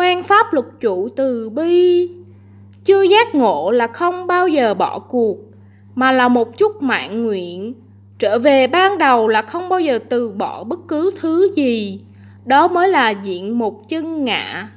quan pháp luật chủ từ bi. Chưa giác ngộ là không bao giờ bỏ cuộc, mà là một chút mạng nguyện. Trở về ban đầu là không bao giờ từ bỏ bất cứ thứ gì. Đó mới là diện một chân ngã.